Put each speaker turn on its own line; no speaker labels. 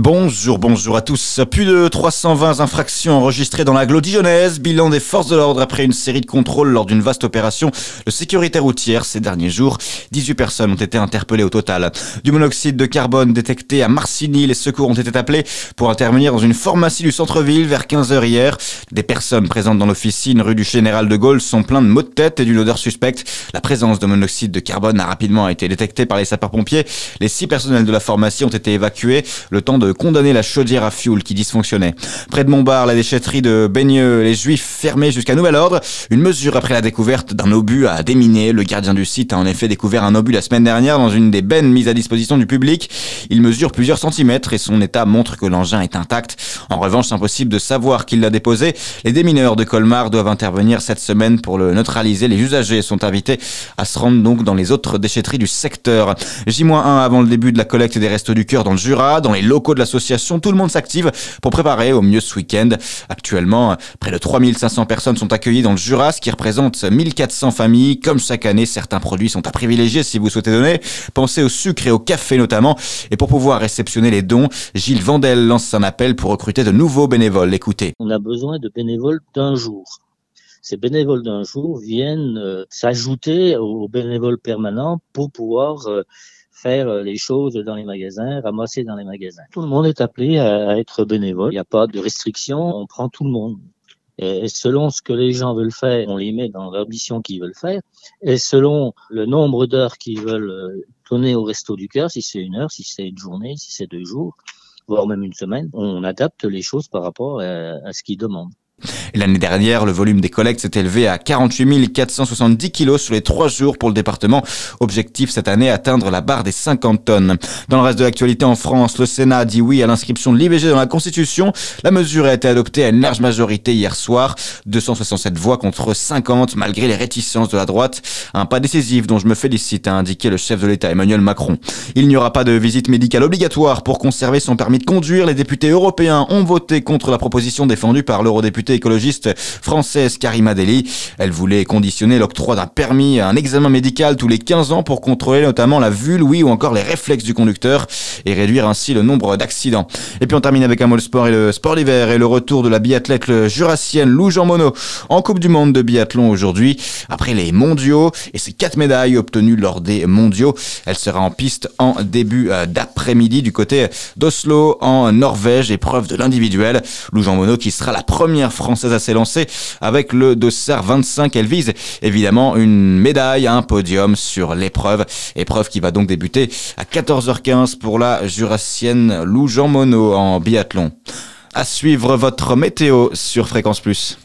Bonjour, bonjour à tous. Plus de 320 infractions enregistrées dans la dijonnaise. Bilan des forces de l'ordre après une série de contrôles lors d'une vaste opération de sécurité routière ces derniers jours. 18 personnes ont été interpellées au total. Du monoxyde de carbone détecté à Marcigny. Les secours ont été appelés pour intervenir dans une pharmacie du centre-ville vers 15h hier. Des personnes présentes dans l'officine rue du Général de Gaulle sont pleines de maux de tête et d'une odeur suspecte. La présence de monoxyde de carbone a rapidement été détectée par les sapeurs-pompiers. Les six personnels de la pharmacie ont été évacués. Condamner la chaudière à fioul qui dysfonctionnait. Près de Montbar, la déchetterie de Baigneux, les Juifs fermés jusqu'à nouvel ordre. Une mesure après la découverte d'un obus à déminer. Le gardien du site a en effet découvert un obus la semaine dernière dans une des bennes mises à disposition du public. Il mesure plusieurs centimètres et son état montre que l'engin est intact. En revanche, impossible de savoir qui l'a déposé. Les démineurs de Colmar doivent intervenir cette semaine pour le neutraliser. Les usagers sont invités à se rendre donc dans les autres déchetteries du secteur. J-1 avant le début de la collecte des restos du cœur dans le Jura, dans les locaux de l'association. Tout le monde s'active pour préparer au mieux ce week-end. Actuellement, près de 3500 personnes sont accueillies dans le Jura, ce qui représente 1400 familles. Comme chaque année, certains produits sont à privilégier si vous souhaitez donner. Pensez au sucre et au café notamment. Et pour pouvoir réceptionner les dons, Gilles Vandel lance un appel pour recruter de nouveaux bénévoles. Écoutez.
On a besoin de bénévoles d'un jour ces bénévoles d'un jour viennent euh, s'ajouter aux bénévoles permanents pour pouvoir euh, faire euh, les choses dans les magasins, ramasser dans les magasins. Tout le monde est appelé à, être bénévole. Il n'y a pas de restriction, on prend tout le monde. Et selon ce que les gens veulent faire, on les met dans l'ambition qu'ils veulent faire. Et selon le nombre d'heures qu'ils veulent donner au resto du cœur, si c'est une heure, si c'est une journée, si c'est deux jours, voire même une semaine, on adapte les choses par rapport à ce qu'ils demandent.
L'année dernière, le volume des collectes s'est élevé à 48 470 kilos sur les trois jours pour le département. Objectif cette année, atteindre la barre des 50 tonnes. Dans le reste de l'actualité en France, le Sénat a dit oui à l'inscription de l'IVG dans la Constitution. La mesure a été adoptée à une large majorité hier soir. 267 voix contre 50 malgré les réticences de la droite. Un pas décisif dont je me félicite, a indiqué le chef de l'État Emmanuel Macron. Il n'y aura pas de visite médicale obligatoire pour conserver son permis de conduire. Les députés européens ont voté contre la proposition défendue par l'eurodéputé écologiste française Karima Deli. Elle voulait conditionner l'octroi d'un permis à un examen médical tous les 15 ans pour contrôler notamment la vue, l'ouïe ou encore les réflexes du conducteur et réduire ainsi le nombre d'accidents. Et puis on termine avec un mot de sport et le sport d'hiver et le retour de la biathlète jurassienne Lou Jean Monod en Coupe du Monde de biathlon aujourd'hui. Après les mondiaux et ses quatre médailles obtenues lors des mondiaux, elle sera en piste en début euh, d'après-midi du côté d'Oslo en Norvège, épreuve de l'individuel. Lou Jean Monod qui sera la première française à s'élancer avec le Dossard 25. Elle vise évidemment une médaille, un podium sur l'épreuve. Épreuve qui va donc débuter à 14h15 pour la jurassienne Lou Jean Monod en biathlon. À suivre votre météo sur Fréquence Plus.